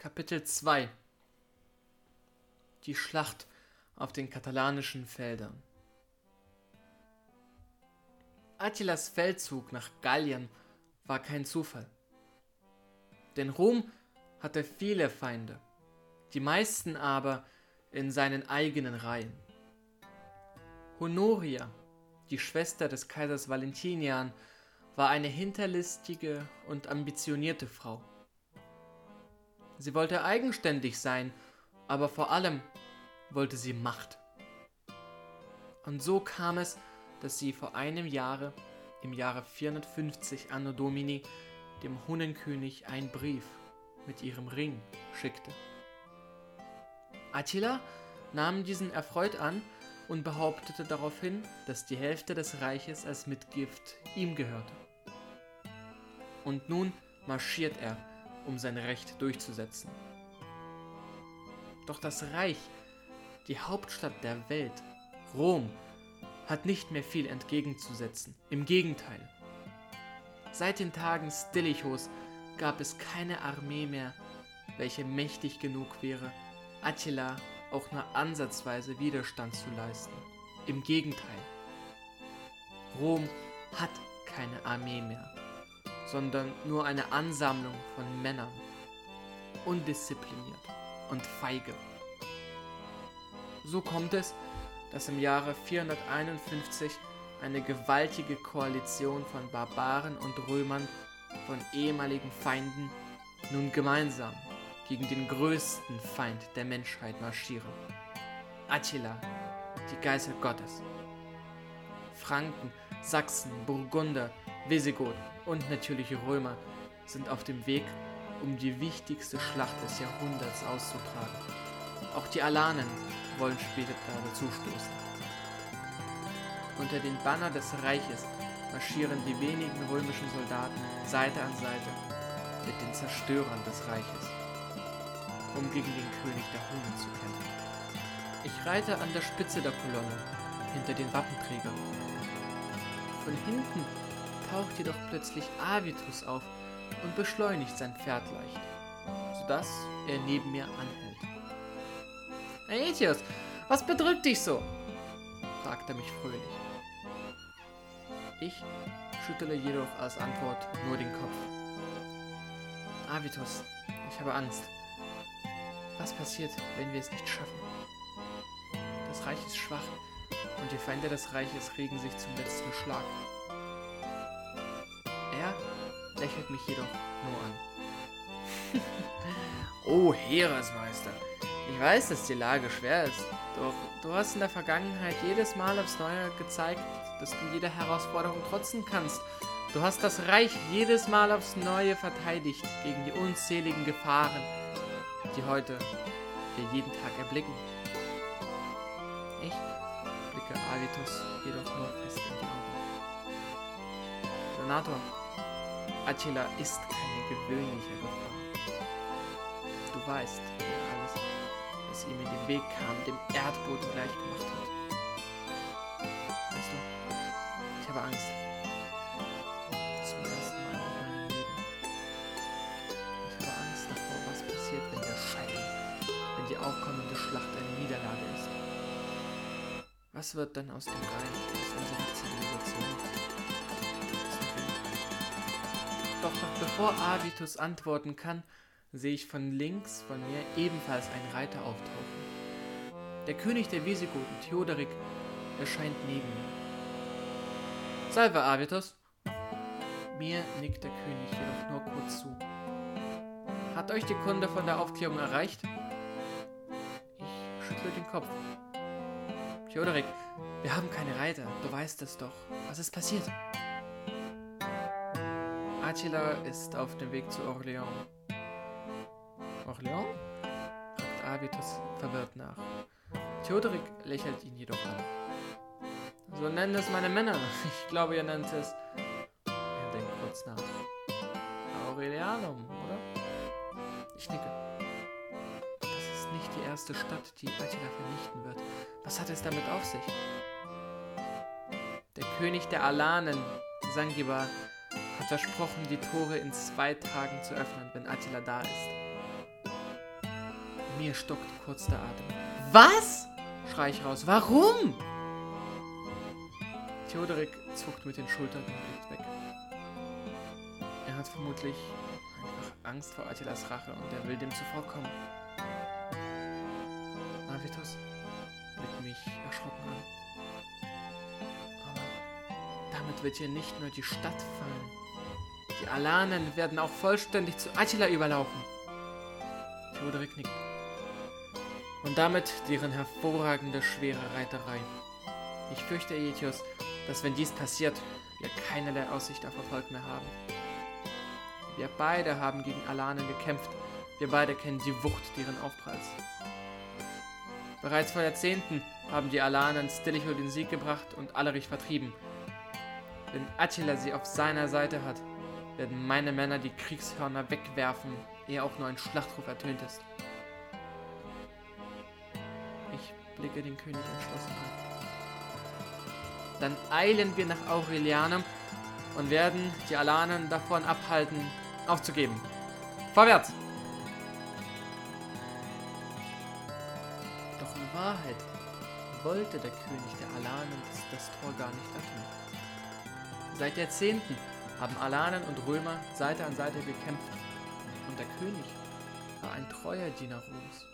Kapitel 2 Die Schlacht auf den katalanischen Feldern Attilas Feldzug nach Gallien war kein Zufall. Denn Rom hatte viele Feinde, die meisten aber in seinen eigenen Reihen. Honoria, die Schwester des Kaisers Valentinian, war eine hinterlistige und ambitionierte Frau. Sie wollte eigenständig sein, aber vor allem wollte sie Macht. Und so kam es, dass sie vor einem Jahre, im Jahre 450 Anno Domini, dem Hunnenkönig einen Brief mit ihrem Ring schickte. Attila nahm diesen erfreut an und behauptete daraufhin, dass die Hälfte des Reiches als Mitgift ihm gehörte. Und nun marschiert er, um sein Recht durchzusetzen. Doch das Reich, die Hauptstadt der Welt, Rom, hat nicht mehr viel entgegenzusetzen. Im Gegenteil. Seit den Tagen Stilichos gab es keine Armee mehr, welche mächtig genug wäre, Attila auch nur ansatzweise Widerstand zu leisten. Im Gegenteil. Rom hat keine Armee mehr, sondern nur eine Ansammlung von Männern, undiszipliniert und feige. So kommt es, dass im Jahre 451 eine gewaltige Koalition von Barbaren und Römern, von ehemaligen Feinden, nun gemeinsam gegen den größten Feind der Menschheit marschieren. Attila, die Geißel Gottes. Franken, Sachsen, Burgunder, Visigoth und natürlich Römer sind auf dem Weg, um die wichtigste Schlacht des Jahrhunderts auszutragen. Auch die Alanen wollen später dazustoßen. Unter den Banner des Reiches marschieren die wenigen römischen Soldaten Seite an Seite mit den Zerstörern des Reiches um gegen den König der Hunnen zu kämpfen. Ich reite an der Spitze der Kolonne, hinter den Wappenträgern. Von hinten taucht jedoch plötzlich Avitus auf und beschleunigt sein Pferd leicht, sodass er neben mir anhält. Aetius, was bedrückt dich so? fragt er mich fröhlich. Ich schüttele jedoch als Antwort nur den Kopf. Avitus, ich habe Angst. Was passiert, wenn wir es nicht schaffen? Das Reich ist schwach und die Feinde des Reiches regen sich zum letzten Schlag. Lächelt mich jedoch nur an. oh, Heeresmeister, ich weiß, dass die Lage schwer ist, doch du hast in der Vergangenheit jedes Mal aufs Neue gezeigt, dass du jeder Herausforderung trotzen kannst. Du hast das Reich jedes Mal aufs Neue verteidigt gegen die unzähligen Gefahren, die heute wir jeden Tag erblicken. Ich blicke Avitus jedoch nur fest in die Augen. Senator, Attila ist keine gewöhnliche Gefahr. Du weißt, wer alles, was ihm in den Weg kam, dem Erdboden gleich gemacht hat. Weißt du, ich habe Angst. aufkommende Schlacht eine Niederlage ist. Was wird dann aus dem Reich, aus unserer Zivilisation? Doch noch bevor Avitus antworten kann, sehe ich von links von mir ebenfalls einen Reiter auftauchen. Der König der Visigoten, Theoderik, erscheint neben mir. Salve, Avitus! Mir nickt der König jedoch nur kurz zu. Hat euch die Kunde von der Aufklärung erreicht? schüttelt den Kopf. Theodorik, wir haben keine Reiter, du weißt es doch. Was ist passiert? Attila ist auf dem Weg zu Orléans. Orléans? fragt Avitus verwirrt nach. Theodorik lächelt ihn jedoch an. So nennen es meine Männer. Ich glaube, ihr nennt es. Er denkt kurz nach. Aurelianum, oder? Ich nicke die erste Stadt, die Attila vernichten wird. Was hat es damit auf sich? Der König der Alanen, Sangibar, hat versprochen, die Tore in zwei Tagen zu öffnen, wenn Attila da ist. Mir stockt kurz der Atem. Was? schrei ich raus. Warum? Theodorik zuckt mit den Schultern und blickt weg. Er hat vermutlich einfach Angst vor Attilas Rache und er will dem zuvorkommen. Avitus blickt mich erschrocken an. Wird hier nicht nur die Stadt fallen. Die Alanen werden auch vollständig zu Attila überlaufen. Theodorik nickt. Und damit deren hervorragende schwere Reiterei. Ich fürchte, Aetius, dass wenn dies passiert, wir keinerlei Aussicht auf Erfolg mehr haben. Wir beide haben gegen Alanen gekämpft. Wir beide kennen die Wucht deren Aufpralls. Bereits vor Jahrzehnten haben die Alanen Stilicho den Sieg gebracht und Allerich vertrieben. Wenn Attila sie auf seiner Seite hat, werden meine Männer die Kriegshörner wegwerfen, ehe auch nur ein Schlachtruf ertönt ist. Ich blicke den König entschlossen an. Dann eilen wir nach Aurelianum und werden die Alanen davon abhalten, aufzugeben. Vorwärts! Doch in Wahrheit wollte der König der Alanen das, das Tor gar nicht öffnen. Seit Jahrzehnten haben Alanen und Römer Seite an Seite gekämpft und der König war ein treuer Diener Roms.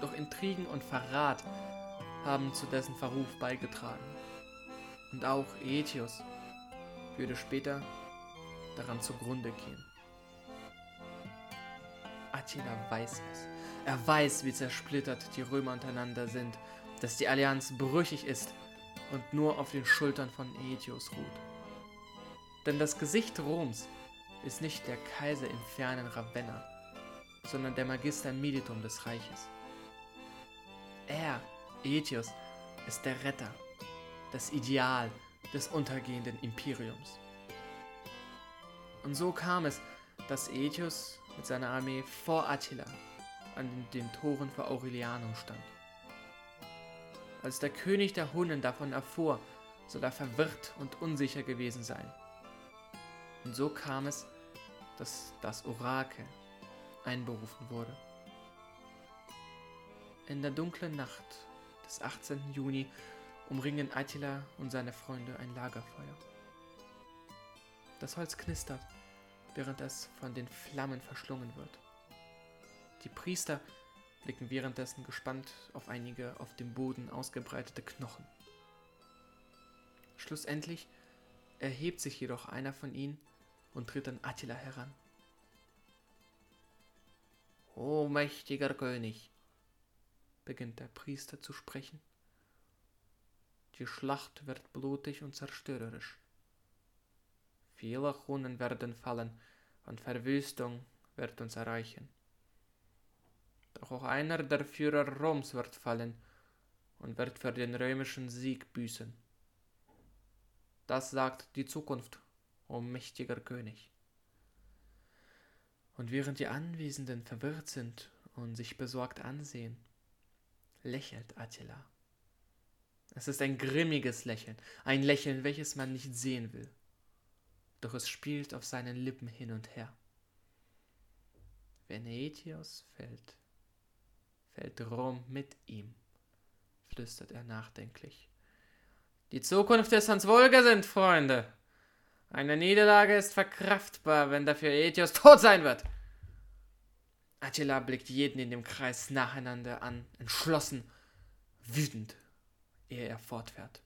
Doch Intrigen und Verrat haben zu dessen Verruf beigetragen. Und auch Aetius würde später daran zugrunde gehen. Attila weiß es. Er weiß, wie zersplittert die Römer untereinander sind, dass die Allianz brüchig ist und nur auf den Schultern von Aetius ruht. Denn das Gesicht Roms ist nicht der Kaiser im fernen Ravenna, sondern der Magister Meditum des Reiches. Er, Aetius, ist der Retter, das Ideal des untergehenden Imperiums. Und so kam es, dass Aetius mit seiner Armee vor Attila an den Toren vor Aurelianum stand. Als der König der Hunnen davon erfuhr, soll er verwirrt und unsicher gewesen sein. Und so kam es, dass das Orakel einberufen wurde. In der dunklen Nacht des 18. Juni umringen Attila und seine Freunde ein Lagerfeuer. Das Holz knistert, während es von den Flammen verschlungen wird. Die Priester blicken währenddessen gespannt auf einige auf dem Boden ausgebreitete Knochen. Schlussendlich erhebt sich jedoch einer von ihnen und tritt an Attila heran. O mächtiger König, beginnt der Priester zu sprechen. Die Schlacht wird blutig und zerstörerisch. Viele Hunnen werden fallen und Verwüstung wird uns erreichen. Doch auch einer der Führer Roms wird fallen und wird für den römischen Sieg büßen. Das sagt die Zukunft, o mächtiger König. Und während die Anwesenden verwirrt sind und sich besorgt ansehen, lächelt Attila. Es ist ein grimmiges Lächeln, ein Lächeln, welches man nicht sehen will. Doch es spielt auf seinen Lippen hin und her. Wenn Aetius fällt, fällt Rom mit ihm, flüstert er nachdenklich. Die Zukunft ist uns wohlgesinnt, Freunde. Eine Niederlage ist verkraftbar, wenn dafür Aetius tot sein wird. Attila blickt jeden in dem Kreis nacheinander an, entschlossen, wütend, ehe er fortfährt.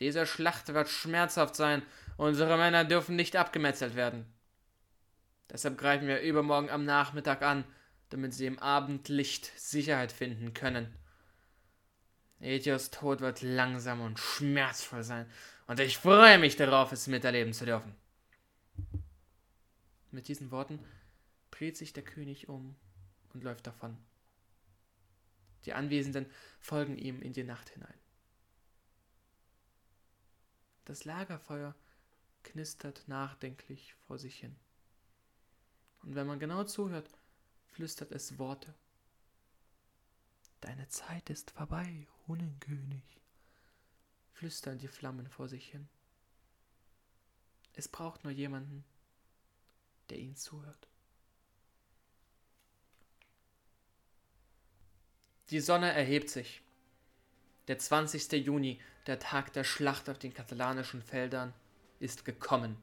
Diese Schlacht wird schmerzhaft sein, unsere Männer dürfen nicht abgemetzelt werden. Deshalb greifen wir übermorgen am Nachmittag an, damit sie im Abendlicht Sicherheit finden können. Aetios Tod wird langsam und schmerzvoll sein, und ich freue mich darauf, es miterleben zu dürfen. Mit diesen Worten dreht sich der König um und läuft davon. Die Anwesenden folgen ihm in die Nacht hinein. Das Lagerfeuer knistert nachdenklich vor sich hin. Und wenn man genau zuhört, flüstert es Worte. Deine Zeit ist vorbei, Hunnenkönig, flüstern die Flammen vor sich hin. Es braucht nur jemanden, der ihnen zuhört. Die Sonne erhebt sich. Der 20. Juni, der Tag der Schlacht auf den katalanischen Feldern, ist gekommen.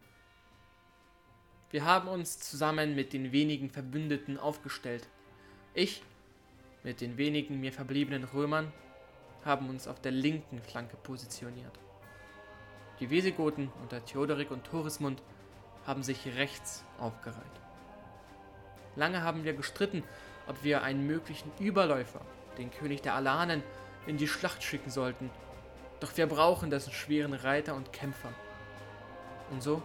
Wir haben uns zusammen mit den wenigen Verbündeten aufgestellt. Ich, mit den wenigen mir verbliebenen Römern, haben uns auf der linken Flanke positioniert. Die Wesigoten unter Theodorik und Torismund haben sich rechts aufgereiht. Lange haben wir gestritten, ob wir einen möglichen Überläufer, den König der Alanen, in die Schlacht schicken sollten. Doch wir brauchen dessen schweren Reiter und Kämpfer. Und so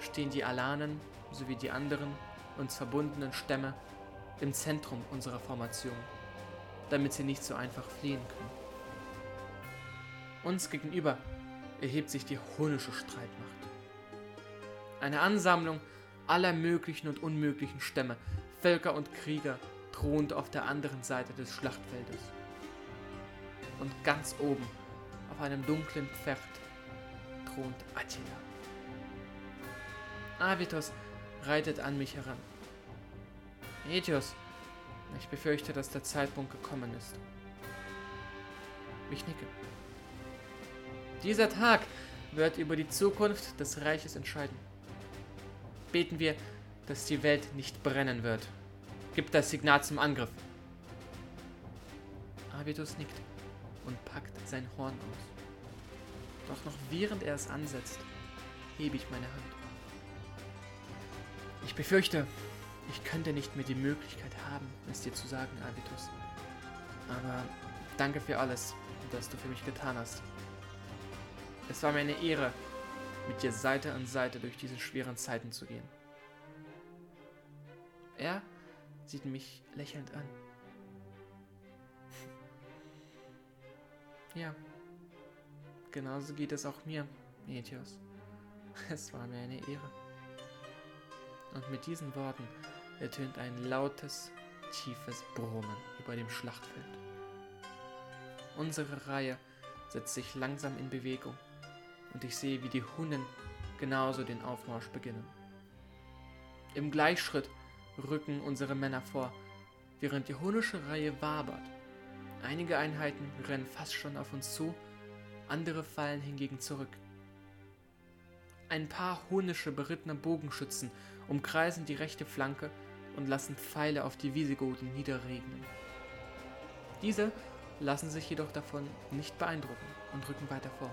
stehen die Alanen sowie die anderen uns verbundenen Stämme im Zentrum unserer Formation, damit sie nicht so einfach fliehen können. Uns gegenüber erhebt sich die hunische Streitmacht. Eine Ansammlung aller möglichen und unmöglichen Stämme, Völker und Krieger thront auf der anderen Seite des Schlachtfeldes. Und ganz oben, auf einem dunklen Pferd, thront Attila. Avitos reitet an mich heran. Etios, ich befürchte, dass der Zeitpunkt gekommen ist. Ich nicke. Dieser Tag wird über die Zukunft des Reiches entscheiden. Beten wir, dass die Welt nicht brennen wird. Gibt das Signal zum Angriff. Avitus nickt und packt sein Horn aus. Doch noch während er es ansetzt, hebe ich meine Hand. Ich befürchte, ich könnte nicht mehr die Möglichkeit haben, es dir zu sagen, Avitus. Aber danke für alles, das du für mich getan hast. Es war mir eine Ehre, mit dir Seite an Seite durch diese schweren Zeiten zu gehen. Er sieht mich lächelnd an. Ja, genauso geht es auch mir, Metios. Es war mir eine Ehre. Und mit diesen Worten ertönt ein lautes, tiefes Brummen über dem Schlachtfeld. Unsere Reihe setzt sich langsam in Bewegung und ich sehe, wie die Hunnen genauso den Aufmarsch beginnen. Im Gleichschritt rücken unsere Männer vor, während die hunnische Reihe wabert. Einige Einheiten rennen fast schon auf uns zu, andere fallen hingegen zurück. Ein paar hunnische berittene Bogenschützen umkreisen die rechte Flanke und lassen Pfeile auf die Visigoten niederregnen. Diese lassen sich jedoch davon nicht beeindrucken und rücken weiter vor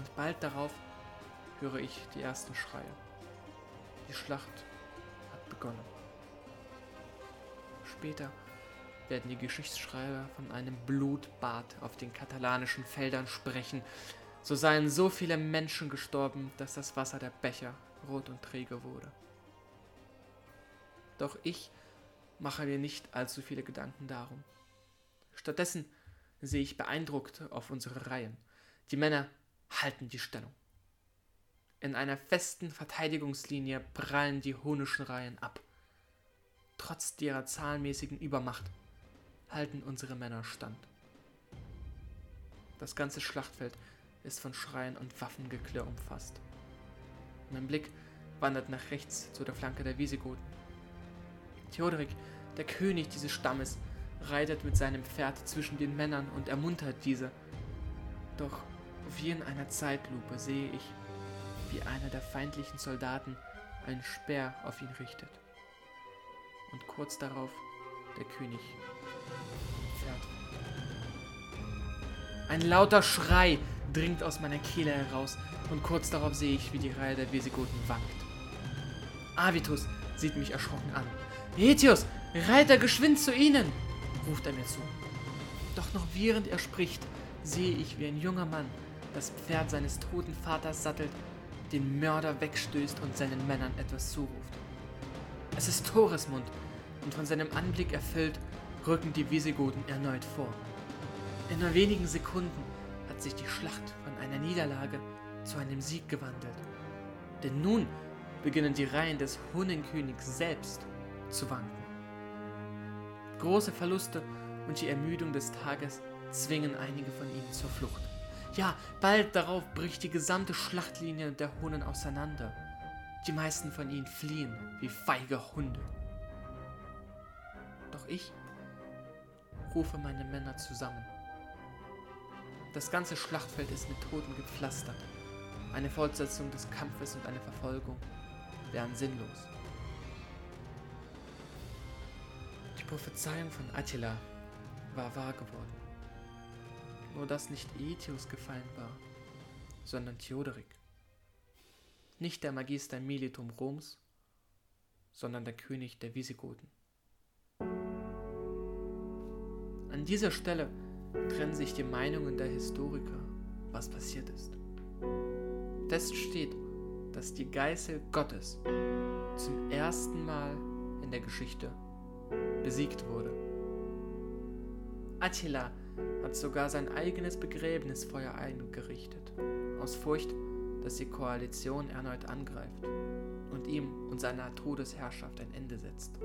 und bald darauf höre ich die ersten Schreie. Die Schlacht hat begonnen. Später werden die Geschichtsschreiber von einem Blutbad auf den katalanischen Feldern sprechen. So seien so viele Menschen gestorben, dass das Wasser der Becher rot und träge wurde. Doch ich mache mir nicht allzu viele Gedanken darum. Stattdessen sehe ich beeindruckt auf unsere Reihen. Die Männer halten die Stellung. In einer festen Verteidigungslinie prallen die honischen Reihen ab. Trotz ihrer zahlenmäßigen Übermacht halten unsere Männer stand. Das ganze Schlachtfeld ist von Schreien und Waffengeklirr umfasst. Mein Blick wandert nach rechts zu der Flanke der Visigoten. Theodorik, der König dieses Stammes, reitet mit seinem Pferd zwischen den Männern und ermuntert diese. Doch wie in einer Zeitlupe sehe ich, wie einer der feindlichen Soldaten einen Speer auf ihn richtet. Und kurz darauf der König fährt. Ein lauter Schrei dringt aus meiner Kehle heraus und kurz darauf sehe ich, wie die Reihe der Visigoten wankt. Avitus sieht mich erschrocken an. Etius, Reiter geschwind zu ihnen! ruft er mir zu. Doch noch während er spricht, sehe ich, wie ein junger Mann das Pferd seines toten Vaters sattelt, den Mörder wegstößt und seinen Männern etwas zuruft. Es ist Toresmund, und von seinem Anblick erfüllt, rücken die Visigoten erneut vor. In nur wenigen Sekunden sich die Schlacht von einer Niederlage zu einem Sieg gewandelt. Denn nun beginnen die Reihen des Hunnenkönigs selbst zu wanken. Große Verluste und die Ermüdung des Tages zwingen einige von ihnen zur Flucht. Ja, bald darauf bricht die gesamte Schlachtlinie der Hunnen auseinander. Die meisten von ihnen fliehen wie feige Hunde. Doch ich rufe meine Männer zusammen. Das ganze Schlachtfeld ist mit Toten gepflastert. Eine Fortsetzung des Kampfes und eine Verfolgung wären sinnlos. Die Prophezeiung von Attila war wahr geworden. Nur dass nicht Aetius gefallen war, sondern Theoderic. Nicht der Magister Militum Roms, sondern der König der Visigoten. An dieser Stelle trennen sich die Meinungen der Historiker, was passiert ist. Fest steht, dass die Geißel Gottes zum ersten Mal in der Geschichte besiegt wurde. Attila hat sogar sein eigenes Begräbnisfeuer eingerichtet, aus Furcht, dass die Koalition erneut angreift und ihm und seiner Todesherrschaft ein Ende setzt.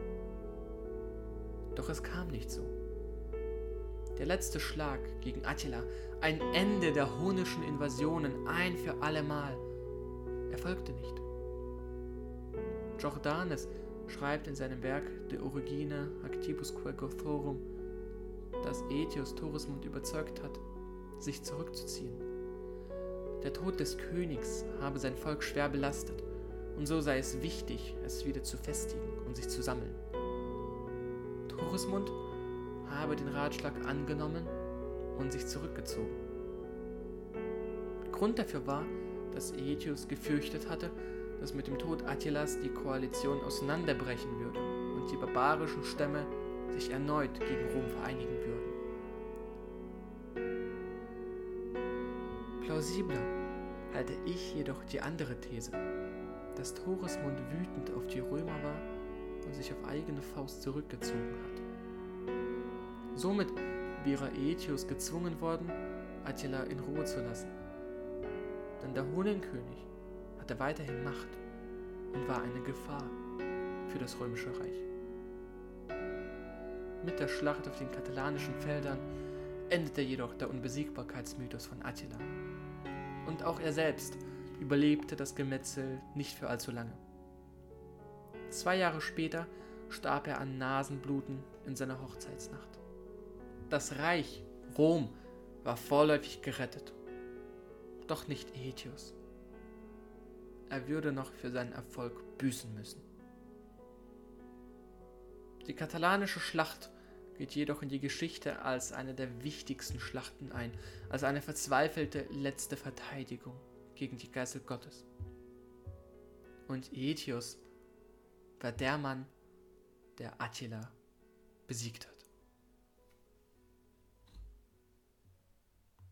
Doch es kam nicht so. Der letzte Schlag gegen Attila, ein Ende der hunischen Invasionen ein für allemal, erfolgte nicht. Jordanes schreibt in seinem Werk De Origine Actibusque Gothorum, dass Aetius Torismund überzeugt hat, sich zurückzuziehen. Der Tod des Königs habe sein Volk schwer belastet und so sei es wichtig, es wieder zu festigen und sich zu sammeln. Torismund habe den Ratschlag angenommen und sich zurückgezogen. Grund dafür war, dass Aetius gefürchtet hatte, dass mit dem Tod Attilas die Koalition auseinanderbrechen würde und die barbarischen Stämme sich erneut gegen Rom vereinigen würden. Plausibler halte ich jedoch die andere These, dass Torismund wütend auf die Römer war und sich auf eigene Faust zurückgezogen hat. Somit wäre Aetius gezwungen worden, Attila in Ruhe zu lassen. Denn der Hunenkönig hatte weiterhin Macht und war eine Gefahr für das römische Reich. Mit der Schlacht auf den katalanischen Feldern endete jedoch der Unbesiegbarkeitsmythos von Attila. Und auch er selbst überlebte das Gemetzel nicht für allzu lange. Zwei Jahre später starb er an Nasenbluten in seiner Hochzeitsnacht. Das Reich Rom war vorläufig gerettet. Doch nicht Aetius. Er würde noch für seinen Erfolg büßen müssen. Die katalanische Schlacht geht jedoch in die Geschichte als eine der wichtigsten Schlachten ein, als eine verzweifelte letzte Verteidigung gegen die Geißel Gottes. Und Aetius war der Mann, der Attila besiegt hat.